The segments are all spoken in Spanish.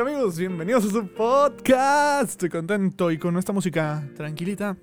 Amigos, bienvenidos a su podcast. Estoy contento y con esta música tranquilita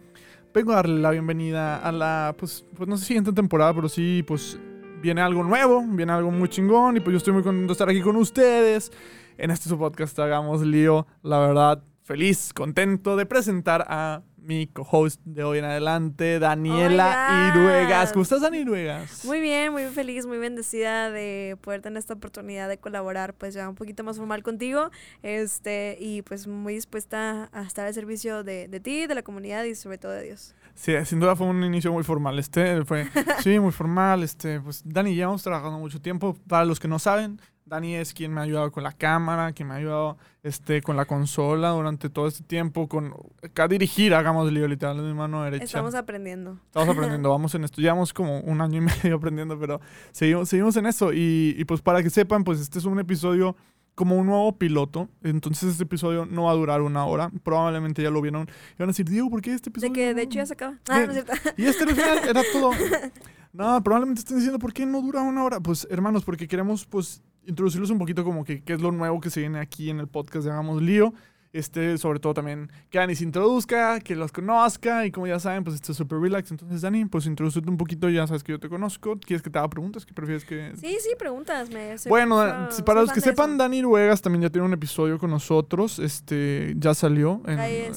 vengo a darle la bienvenida a la, pues, pues no sé siguiente temporada, pero sí, pues viene algo nuevo, viene algo muy chingón y pues yo estoy muy contento de estar aquí con ustedes en este su podcast Hagamos Lío. La verdad, feliz, contento de presentar a mi co-host de hoy en adelante, Daniela Oh. Iruegas. ¿Cómo estás, Dani Iruegas? Muy bien, muy feliz, muy bendecida de poder tener esta oportunidad de colaborar, pues ya un poquito más formal contigo, este, y pues muy dispuesta a estar al servicio de, de ti, de la comunidad y sobre todo de Dios. Sí, sin duda fue un inicio muy formal. Este fue, sí, muy formal. Este, pues Dani, llevamos trabajando mucho tiempo. Para los que no saben, Dani es quien me ha ayudado con la cámara, quien me ha ayudado este, con la consola durante todo este tiempo, con a dirigir, hagamos lío literal, de mi mano derecha. Estamos aprendiendo. Estamos aprendiendo, vamos en esto. Llevamos como un año y medio aprendiendo, pero seguimos, seguimos en eso. Y, y pues para que sepan, pues este es un episodio como un nuevo piloto. Entonces este episodio no va a durar una hora. Probablemente ya lo vieron. Y van a decir, Diego, ¿por qué este episodio? De que de hecho ya se acaba. Ah, no es cierto. y este al final era todo. No, probablemente estén diciendo, ¿por qué no dura una hora? Pues, hermanos, porque queremos, pues, introducirlos un poquito como que qué es lo nuevo que se viene aquí en el podcast de Hagamos Lío. Este, sobre todo también que Dani se introduzca, que los conozca y como ya saben, pues esto es súper relax. Entonces, Dani, pues introdúcete un poquito, ya sabes que yo te conozco. ¿Quieres que te haga preguntas? ¿Qué prefieres que...? Sí, sí, preguntas. Bueno, para los que sepan, Dani Ruegas también ya tiene un episodio con nosotros. Este, ya salió. En, Ahí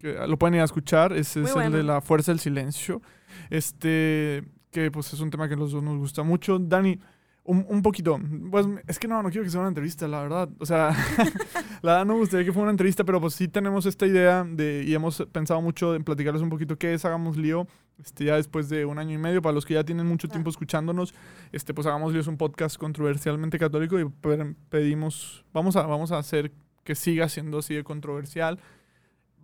que lo pueden ir a escuchar. Ese Muy es el de la fuerza del silencio. Este, que pues es un tema que a los dos nos gusta mucho. Dani, un, un poquito. Pues es que no, no quiero que sea una entrevista, la verdad. O sea, la verdad no me gustaría que fuera una entrevista, pero pues sí tenemos esta idea de, y hemos pensado mucho en platicarles un poquito qué es Hagamos Lío. Este, ya después de un año y medio, para los que ya tienen mucho tiempo escuchándonos, este, pues Hagamos Lío es un podcast controversialmente católico y pe- pedimos, vamos a, vamos a hacer que siga siendo así de controversial.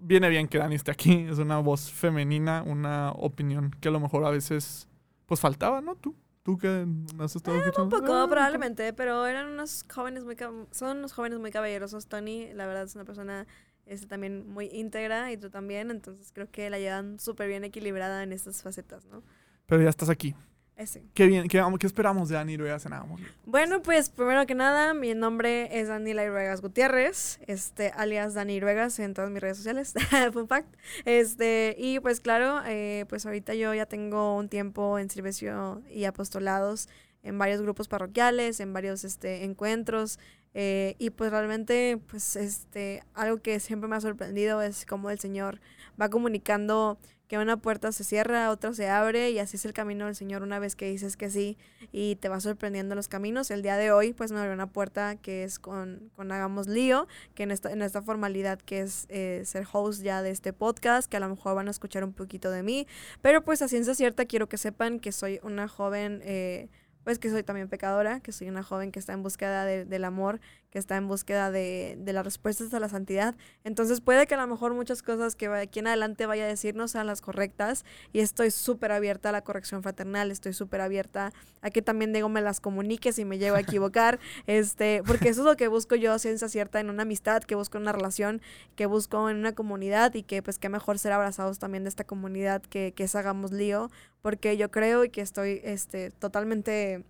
Viene bien que Dani esté aquí, es una voz femenina, una opinión que a lo mejor a veces pues faltaba, ¿no? Tú, tú que has estado escuchando. Un poco, Ah, probablemente, pero eran unos jóvenes muy, son unos jóvenes muy caballerosos. Tony, la verdad, es una persona este, también muy íntegra y tú también, entonces creo que la llevan súper bien equilibrada en estas facetas, ¿no? Pero ya estás aquí. Ese. Qué bien, qué, qué esperamos de Dani Ruedas en Lío? Bueno, pues primero que nada, mi nombre es Daniela Iruegas Gutiérrez, este, alias Dani Iruegas en todas mis redes sociales, fun fact. Este, y pues claro, eh, pues ahorita yo ya tengo un tiempo en servicio y apostolados en varios grupos parroquiales, en varios este, encuentros, eh, y pues realmente, pues este, algo que siempre me ha sorprendido es cómo el Señor va comunicando que una puerta se cierra, otra se abre, y así es el camino del Señor una vez que dices que sí y te va sorprendiendo los caminos. El día de hoy, pues me abrió una puerta que es con, con Hagamos Lío, que en esta, en esta formalidad que es eh, ser host ya de este podcast, que a lo mejor van a escuchar un poquito de mí, pero pues a ciencia cierta quiero que sepan que soy una joven, eh, pues que soy también pecadora, que soy una joven que está en búsqueda de- del amor, que está en búsqueda de, de las respuestas a la santidad. Entonces puede que a lo mejor muchas cosas que aquí en adelante vaya a decir no sean las correctas y estoy súper abierta a la corrección fraternal, estoy súper abierta a que también digo me las comunique si me llego a equivocar, este, porque eso es lo que busco yo, ciencia cierta, en una amistad, que busco en una relación, que busco en una comunidad y que pues qué mejor ser abrazados también de esta comunidad que, que es Hagamos Lío, porque yo creo y que estoy este, totalmente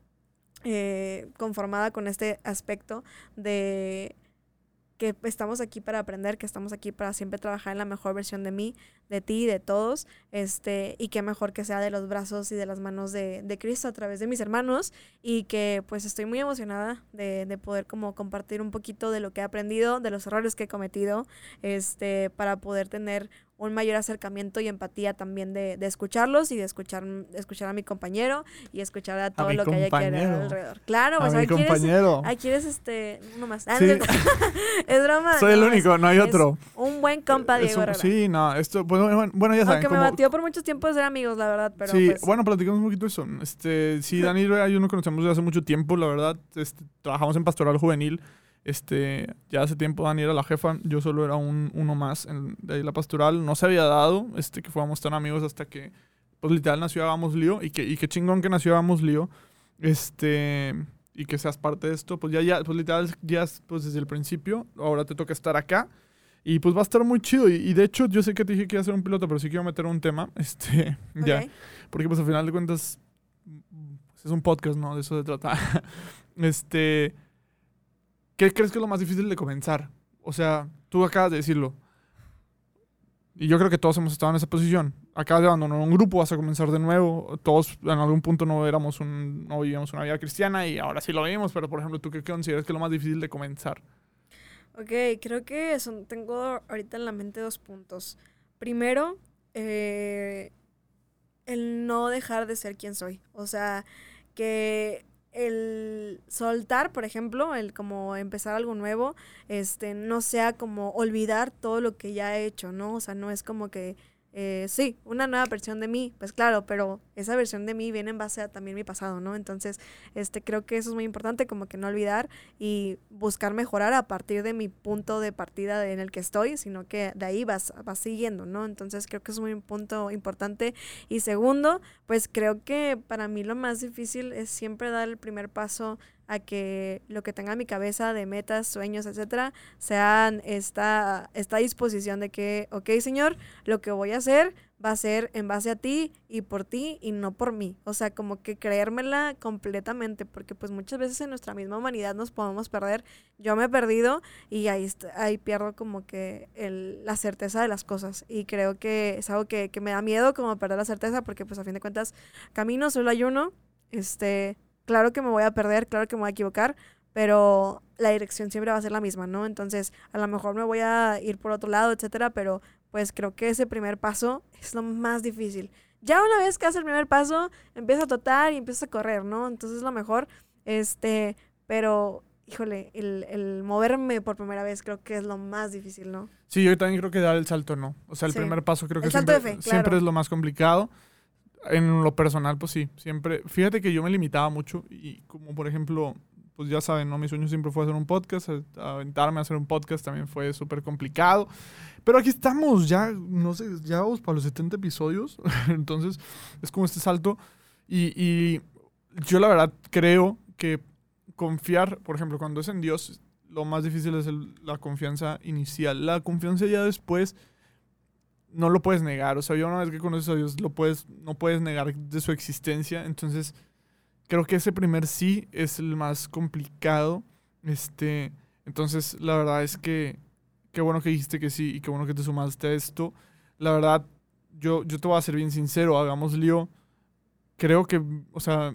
eh, conformada con este aspecto de que estamos aquí para aprender, que estamos aquí para siempre trabajar en la mejor versión de mí, de ti, de todos, este, y qué mejor que sea de los brazos y de las manos de, de Cristo a través de mis hermanos, y que pues estoy muy emocionada de, de poder como compartir un poquito de lo que he aprendido, de los errores que he cometido, este, para poder tener un mayor acercamiento y empatía también de, de escucharlos y de escuchar, de escuchar a mi compañero y escuchar a todo lo que hay aquí compañero. alrededor. Claro, a pues mi aquí eres, compañero. aquí eres este, uno más. Ah, Sí. no es broma. Soy el no, es único, no hay otro. Un buen compa, Diego un- sí, no, esto, bueno, bueno, ya saben. Aunque me batió por muchos tiempos ser amigos, la verdad, pero sí, pues, bueno, platicamos un poquito eso. Este, sí, Dani y yo nos conocemos desde hace mucho tiempo, la verdad. Este, trabajamos en pastoral juvenil. Este, ya hace tiempo Dani era la jefa, yo solo era un, uno más en, de ahí la pastoral. No se había dado este, que fuéramos tan amigos hasta que, pues literal, nació Hagamos Lío. Y que, y qué chingón que nació Hagamos Lío. Este, y que seas parte de esto. Pues ya, ya, pues literal, ya pues desde el principio. Ahora te toca estar acá. Y pues va a estar muy chido. Y, y de hecho, yo sé que te dije que iba a ser un piloto, pero sí quiero meter un tema. Este, ya. ok. Porque pues al final de cuentas pues, es un podcast, ¿no? De eso se trata. este, ¿qué crees que es lo más difícil de comenzar? o sea, tú acabas de decirlo. Y yo creo que todos hemos estado en esa posición. Acabas de abandonar un grupo, vas a comenzar de nuevo. Todos en algún punto no éramos un, no vivíamos una vida cristiana y ahora sí lo vivimos, pero por ejemplo, ¿tú qué consideras que es lo más difícil de comenzar? Ok, creo que son, tengo ahorita en la mente dos puntos. Primero, eh, el no dejar de ser quien soy. O sea, que el soltar, por ejemplo, el como empezar algo nuevo, este, no sea como olvidar todo lo que ya he hecho, ¿no? O sea, no es como que eh, sí, una nueva versión de mí, pues claro, pero esa versión de mí viene en base a también mi pasado, ¿no? Entonces, este, creo que eso es muy importante, como que no olvidar y buscar mejorar a partir de mi punto de partida en el que estoy, sino que de ahí vas, vas siguiendo, ¿no? Entonces, creo que es un punto importante. Y segundo, pues creo que para mí lo más difícil es siempre dar el primer paso a que lo que tenga en mi cabeza de metas, sueños, etcétera, sean esta, esta disposición de que, ok, Señor, lo que voy a hacer va a ser en base a ti y por ti y no por mí. O sea, como que creérmela completamente, porque pues muchas veces en nuestra misma humanidad nos podemos perder. Yo me he perdido y ahí, ahí pierdo como que el, la certeza de las cosas. Y creo que es algo que, que me da miedo como perder la certeza, porque pues a fin de cuentas, camino solo hay uno. Este, claro que me voy a perder, claro que me voy a equivocar, pero la dirección siempre va a ser la misma, ¿no? Entonces, a lo mejor me voy a ir por otro lado, etcétera, pero pues creo que ese primer paso es lo más difícil. Ya una vez que haces el primer paso, empieza a totar y empieza a correr, ¿no? Entonces, lo mejor, este, pero híjole, el, el, moverme por primera vez creo que es lo más difícil, ¿no? Sí, yo también creo que dar el salto no. O sea, el primer paso creo que siempre, siempre es lo más complicado en lo personal, pues sí, siempre. Fíjate que yo me limitaba mucho y como por ejemplo, pues ya saben, ¿no? Mi sueño siempre fue hacer un podcast, aventarme a hacer un podcast también fue súper complicado. Pero aquí estamos, ya, no sé, ya vamos para los 70 episodios, entonces es como este salto. Y, y yo la verdad creo que confiar, por ejemplo, cuando es en Dios, lo más difícil es la confianza inicial. La confianza ya después no lo puedes negar. O sea, yo una vez que conoces a Dios, lo puedes, no puedes negar de su existencia. Entonces, creo que ese primer sí es el más complicado. Este, entonces, la verdad es que qué bueno que dijiste que sí y qué bueno que te sumaste a esto. La verdad, yo, yo te voy a ser bien sincero, hagamos lío. Creo que, o sea,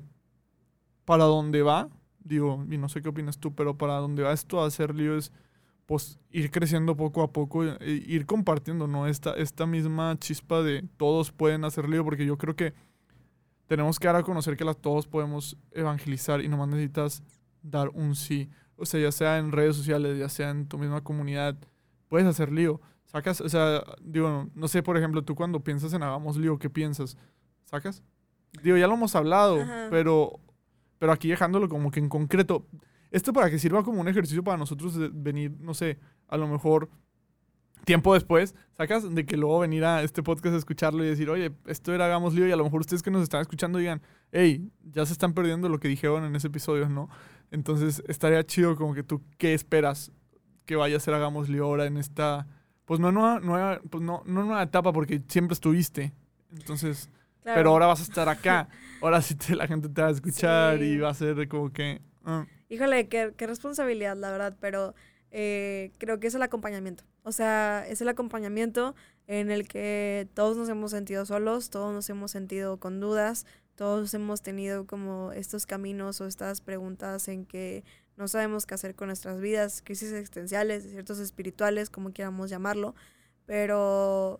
para dónde va, digo, y no sé qué opinas tú, pero para dónde va esto a hacer lío es pues ir creciendo poco a poco, ir compartiendo, ¿no? Esta, esta misma chispa de todos pueden hacer lío, porque yo creo que tenemos que dar a conocer que las, todos podemos evangelizar y nomás necesitas dar un sí. O sea, ya sea en redes sociales, ya sea en tu misma comunidad, puedes hacer lío. Sacas, o sea, digo, no sé, por ejemplo, tú cuando piensas en hagamos lío, ¿qué piensas? ¿Sacas? Digo, ya lo hemos hablado, pero, pero aquí dejándolo como que en concreto, esto para que sirva como un ejercicio para nosotros de venir, no sé, a lo mejor tiempo después, sacas de que luego venir a este podcast a escucharlo y decir, oye, esto era Hagamos Lío y a lo mejor ustedes que nos están escuchando digan, hey, ya se están perdiendo lo que dijeron en ese episodio, ¿no? Entonces estaría chido como que tú, ¿qué esperas que vaya a ser Hagamos Lío ahora en esta, pues no nueva, nueva pues no, no nueva etapa porque siempre estuviste, entonces, pero ahora vas a estar acá, ahora sí te, la gente te va a escuchar y va a ser como que... Ah. Híjole, qué, qué responsabilidad, la verdad, pero eh, creo que es el acompañamiento. O sea, es el acompañamiento en el que todos nos hemos sentido solos, todos nos hemos sentido con dudas, todos hemos tenido como estos caminos o estas preguntas en que no sabemos qué hacer con nuestras vidas, crisis existenciales, desiertos espirituales, como quieramos llamarlo, pero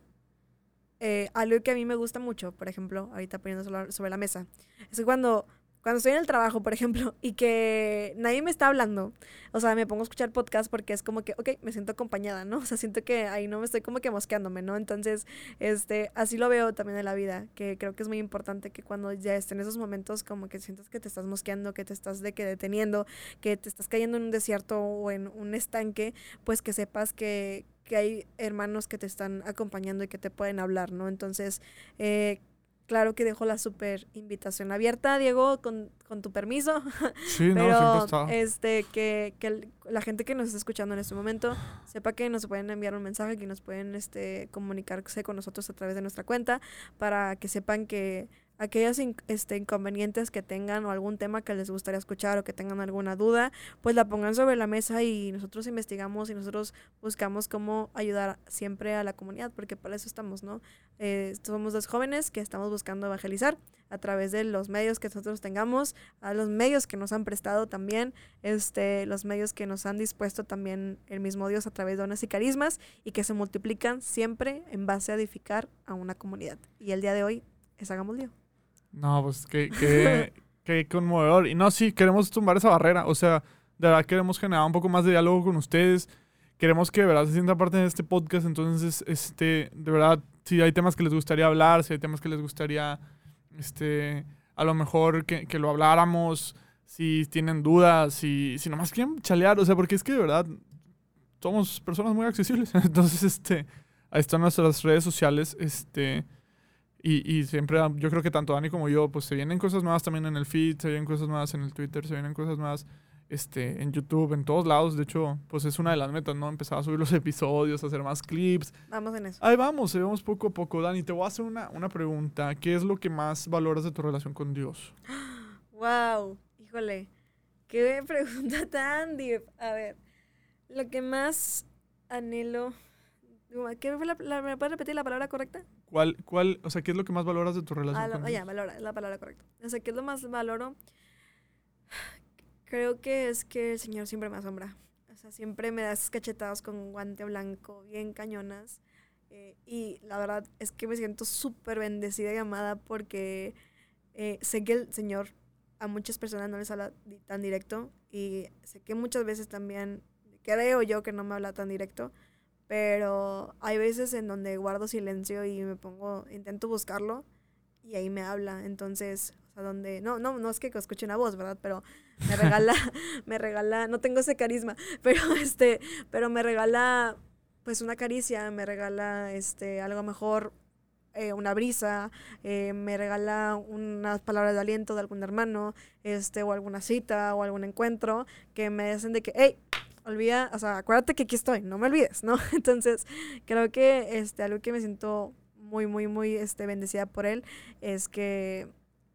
eh, algo que a mí me gusta mucho, por ejemplo, ahorita poniendo sobre la mesa, es cuando cuando estoy en el trabajo, por ejemplo, y que nadie me está hablando, o sea, me pongo a escuchar podcast porque es como que, ok, me siento acompañada, ¿no? O sea, siento que ahí no me estoy como que mosqueándome, ¿no? Entonces, este, así lo veo también en la vida, que creo que es muy importante que cuando ya estén esos momentos como que sientas que te estás mosqueando, que te estás de que deteniendo, que te estás cayendo en un desierto o en un estanque, pues que sepas que, que hay hermanos que te están acompañando y que te pueden hablar, ¿no? Entonces, eh, claro que dejo la super invitación abierta, Diego, con, con tu permiso. Sí, no, siempre Este, que, que, la gente que nos está escuchando en este momento sepa que nos pueden enviar un mensaje, que nos pueden este, comunicarse con nosotros a través de nuestra cuenta, para que sepan que aquellos este, inconvenientes que tengan o algún tema que les gustaría escuchar o que tengan alguna duda, pues la pongan sobre la mesa y nosotros investigamos y nosotros buscamos cómo ayudar siempre a la comunidad, porque para eso estamos, ¿no? Eh, somos dos jóvenes que estamos buscando evangelizar a través de los medios que nosotros tengamos, a los medios que nos han prestado también, este, los medios que nos han dispuesto también el mismo Dios a través de dones y carismas y que se multiplican siempre en base a edificar a una comunidad. Y el día de hoy es Hagamos Lío. No, pues qué, qué, qué conmovedor. Y no, sí, queremos tumbar esa barrera. O sea, de verdad queremos generar un poco más de diálogo con ustedes. Queremos que de verdad se sienta parte de este podcast. Entonces, este, de verdad, si hay temas que les gustaría hablar, si hay temas que les gustaría, este, a lo mejor que, que lo habláramos, si tienen dudas, si, si nomás quieren chalear. O sea, porque es que de verdad somos personas muy accesibles. Entonces, este, ahí están nuestras redes sociales. Este, y, y siempre, yo creo que tanto Dani como yo, pues se vienen cosas nuevas también en el feed, se vienen cosas nuevas en el Twitter, se vienen cosas nuevas este, en YouTube, en todos lados. De hecho, pues es una de las metas, ¿no? Empezar a subir los episodios, hacer más clips. Vamos en eso. Ahí vamos, se vemos poco a poco. Dani, te voy a hacer una, una pregunta. ¿Qué es lo que más valoras de tu relación con Dios? Wow, híjole, qué pregunta tan deep. A ver, lo que más anhelo. ¿Qué fue la, la- ¿Me puedes repetir la palabra correcta? ¿Cuál, cuál, o sea, qué es lo que más valoras de tu relación Ah, lo- con ya, valora, es la palabra correcta. O sea, ¿qué es lo más valoro? Creo que es que el Señor siempre me asombra. O sea, siempre me da esas cachetadas con guante blanco, bien cañonas. Eh, y la verdad es que me siento súper bendecida y amada porque eh, sé que el Señor a muchas personas no les habla tan directo y sé que muchas veces también creo yo que no me habla tan directo, pero hay veces en donde guardo silencio y me pongo, intento buscarlo y ahí me habla. Entonces, o sea, donde, no, no, no es que escuche una voz, ¿verdad? Pero me regala, me regala, no tengo ese carisma, pero este, pero me regala pues una caricia, me regala este algo mejor, eh, una brisa, eh, me regala unas palabras de aliento de algún hermano, este, o alguna cita, o algún encuentro, que me hacen de que, hey, olvida, o sea, acuérdate que aquí estoy, no me olvides, ¿no? Entonces, creo que este, algo que me siento muy, muy, muy este, bendecida por él es que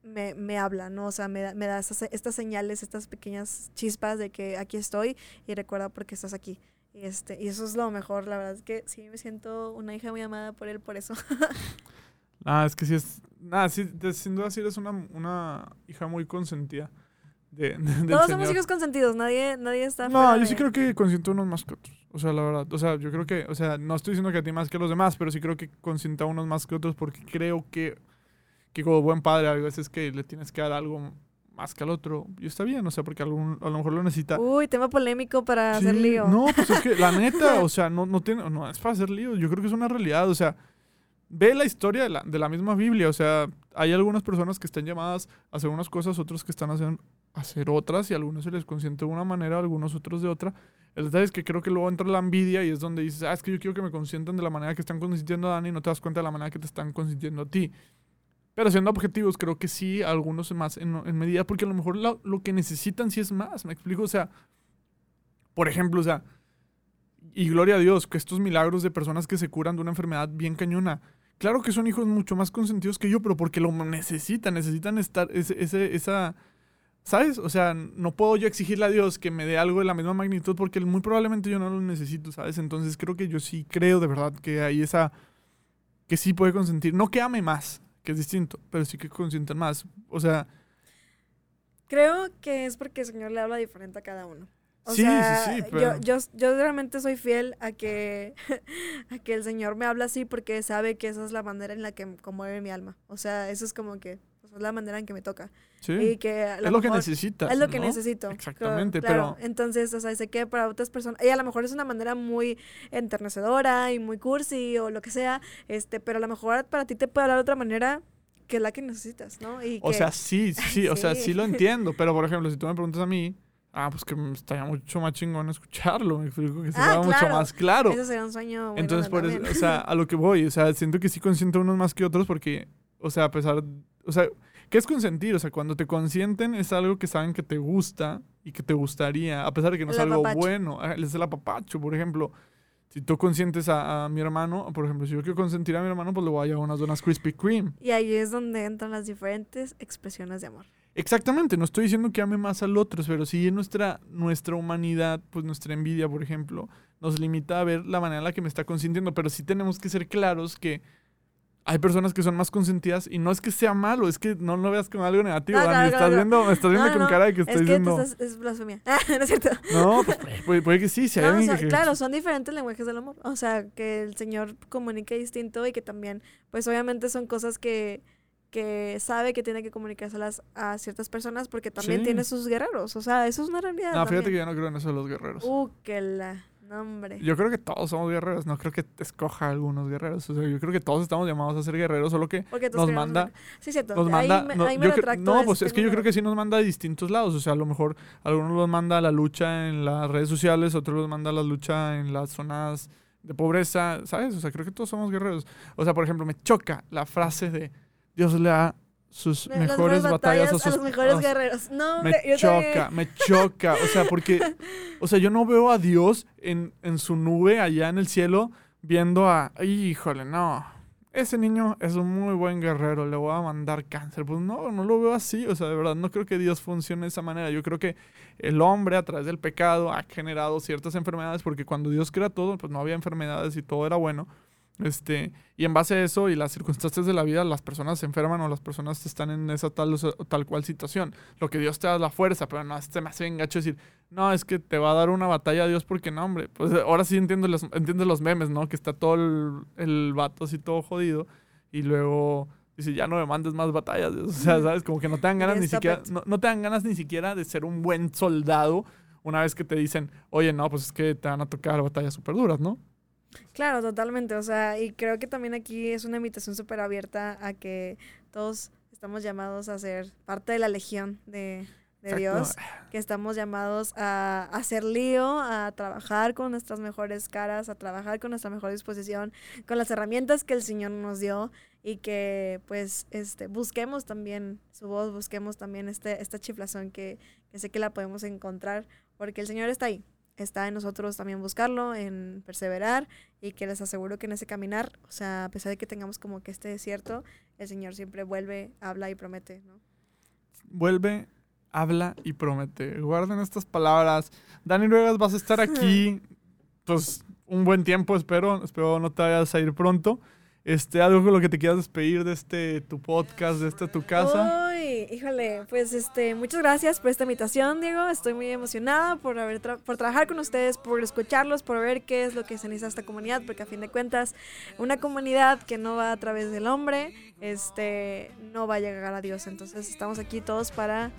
me, me habla, ¿no? O sea, me da, me da esas- estas señales, estas pequeñas chispas de que aquí estoy y recuerda por qué estás aquí. Y, este, y eso es lo mejor, la verdad es que sí me siento una hija muy amada por él por eso. Ah, es que sí es. Nada, sí, de- sin duda sí eres una, una hija muy consentida. De, de- Todos Señor. somos hijos consentidos, nadie, nadie está No, yo sí creo que consiento unos más que otros. O sea, la verdad. O sea, yo creo que, o sea, no estoy diciendo que a ti más que a los demás, pero sí creo que consienta unos más que otros porque creo que, que como buen padre hay veces que le tienes que dar algo más que al otro. Y está bien, o sea, porque algún, a lo mejor lo necesita. Uy, tema polémico para hacer Sí, lío. No, pues es que la neta, o sea, no, no tiene, no es para hacer lío. Yo creo que es una realidad, o sea, ve la historia de la, de la misma Biblia, o sea, hay algunas personas que están llamadas a hacer unas cosas, otros que están hacer, a hacer otras, y a algunos se les consiente de una manera, a algunos otros de otra. El detalle es que creo que luego entra la envidia y es donde dices, ah, es que yo quiero que me consientan de la manera que están consintiendo a Dani y no te das cuenta de la manera que te están consintiendo a ti. Pero siendo objetivos, creo que sí, algunos más en, en medida, porque a lo mejor lo, lo que necesitan sí es más, me explico, o sea, por ejemplo, o sea, y gloria a Dios, que estos milagros de personas que se curan de una enfermedad bien cañona, claro que son hijos mucho más consentidos que yo, pero porque lo necesitan, necesitan estar, ese, ese- esa, ¿sabes? O sea, no puedo yo exigirle a Dios que me dé algo de la misma magnitud porque muy probablemente yo no lo necesito, ¿sabes? Entonces creo que yo sí creo de verdad que hay esa, que sí puede consentir, no que ame más, que es distinto, pero sí que consientan más. O sea, Creo que es porque el Señor le habla diferente a cada uno. O Sí, sí, sea, sí, yo- pero- yo, yo, realmente soy fiel a que, a que el Señor me habla así porque sabe que esa es la manera en la que conmueve mi alma. O sea, eso es como que pues, es la manera en que me toca. sí, Y que a es lo que necesitas. Es lo que ¿no? necesito. Exactamente, claro. pero- Entonces, o sea, sé que para otras personas, y a lo mejor es una manera muy enternecedora y muy cursi o lo que sea, este, pero a lo mejor para ti te puede hablar de otra manera que es la que necesitas, ¿no? Y O que- sea, sí, sí, sí, o sea, Sí. sí lo entiendo, pero por ejemplo, si tú me preguntas a mí, ah, pues que estaría mucho más chingón escucharlo, me explico que se Ah, mucho más claro. Ese sería un sueño. muy Entonces, por eso, o sea, a lo que voy, o sea, siento que sí consiento unos más que otros porque, o sea, a pesar, o sea, ¿qué es consentir? O sea, cuando te consienten es algo que saben que te gusta y que te gustaría, a pesar de que no es algo apapacho. bueno, es el apapacho, por ejemplo. Si tú consientes a, a mi hermano, por ejemplo, si yo quiero consentir a mi hermano, pues le voy a llevar unas donas Krispy Kreme. Y ahí es donde entran las diferentes expresiones de amor. Exactamente, no estoy diciendo que ame más al otro, pero sí nuestra, nuestra humanidad, pues nuestra envidia, por ejemplo, nos limita a ver la manera en la que me está consintiendo, pero sí tenemos que ser claros que hay personas que son más consentidas y no es que sea malo, es que no lo veas como algo negativo, No, Dani, estás viendo, me estás viendo No, con no, cara de que es estoy que diciendo... tú estás- es blasfemia. no es cierto. No, pues puede, puede que sí, si hay o sea, que... claro, son diferentes lenguajes del amor. O sea, que el Señor comunique distinto y que también, pues obviamente son cosas que, que sabe que tiene que comunicárselas a ciertas personas porque también Sí. tiene sus guerreros. O sea, eso es una realidad. No, fíjate que yo no creo en eso de los guerreros. Uh, que la. No, hombre. Yo creo que todos somos guerreros, no creo que escoja algunos guerreros. O sea, yo creo que todos estamos llamados a ser guerreros, solo que nos manda, ver- Sí, cierto. nos ahí manda. me, no, ahí me yo cre- retracto no, pues es que yo creo que sí nos manda a distintos lados. O sea, a lo mejor algunos los manda a la lucha en las redes sociales, otros los manda a la lucha en las zonas de pobreza, ¿sabes? O sea, creo que todos somos guerreros. O sea, por ejemplo, me choca la frase de Dios le da sus Me- mejores batallas, a sus los mejores a- guerreros. No, me también. choca, me choca. O sea, porque, o sea, yo no veo a Dios en, en su nube allá en el cielo viendo a, híjole, no, ese niño es un muy buen guerrero, le voy a mandar cáncer. Pues no, no lo veo así. O sea, de verdad, no creo que Dios funcione de esa manera. Yo creo que el hombre a través del pecado ha generado ciertas enfermedades porque cuando Dios crea todo, pues no había enfermedades y todo era bueno. Este, y en base a eso y las circunstancias de la vida, las personas se enferman o las personas están en esa tal, o tal cual situación. Lo que Dios te da es la fuerza, pero no, este me hace bien gacho decir, no, es que te va a dar una batalla a Dios porque no, hombre. Pues ahora sí entiendo los, entiendo los memes, ¿no? Que está todo el, el vato así todo jodido y luego dice, ya no me mandes más batallas. O sea, ¿sabes? Como que no te dan ganas ni siquiera, no, no te dan ganas ni siquiera de ser un buen soldado una vez que te dicen, oye, no, pues es que te van a tocar batallas súper duras, ¿no? Claro, totalmente. O sea, y creo que también aquí es una invitación súper abierta a que todos estamos llamados a ser parte de la legión de, de. Dios, que estamos llamados a a hacer lío, a trabajar con nuestras mejores caras, a trabajar con nuestra mejor disposición, con las herramientas que el Señor nos dio y que pues este busquemos también su voz, busquemos también este, esta chiflazón que, que sé que la podemos encontrar, porque el Señor está ahí. Está en nosotros también buscarlo, en perseverar y que les aseguro que en ese caminar, o sea, a pesar de que tengamos como que este desierto, el Señor siempre vuelve, habla y promete, ¿no? vuelve, habla y promete. Guarden estas palabras. Dani Ruegas, vas a estar aquí, pues, un buen tiempo, espero. Espero no te vayas a ir pronto. Este, algo con lo que te quieras despedir de este tu podcast, de este tu casa. Híjole, pues este, muchas gracias por esta invitación, Diego. Estoy muy emocionada por haber por trabajar con ustedes, por escucharlos, por ver qué es lo que se necesita esta comunidad, porque a fin de cuentas, una comunidad que no va a través del hombre, este, no va a llegar a Dios. Entonces, estamos aquí todos para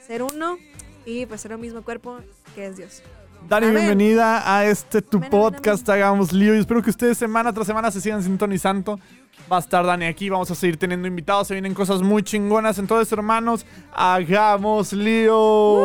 ser uno y pues ser un mismo cuerpo que es Dios. Dani, bienvenida a este tu podcast, Hagamos Lío. Y espero que ustedes semana tras semana se sigan sintonizando. Va a estar Dani aquí, vamos a seguir teniendo invitados, se vienen cosas muy chingonas. Entonces, hermanos, hagamos lío.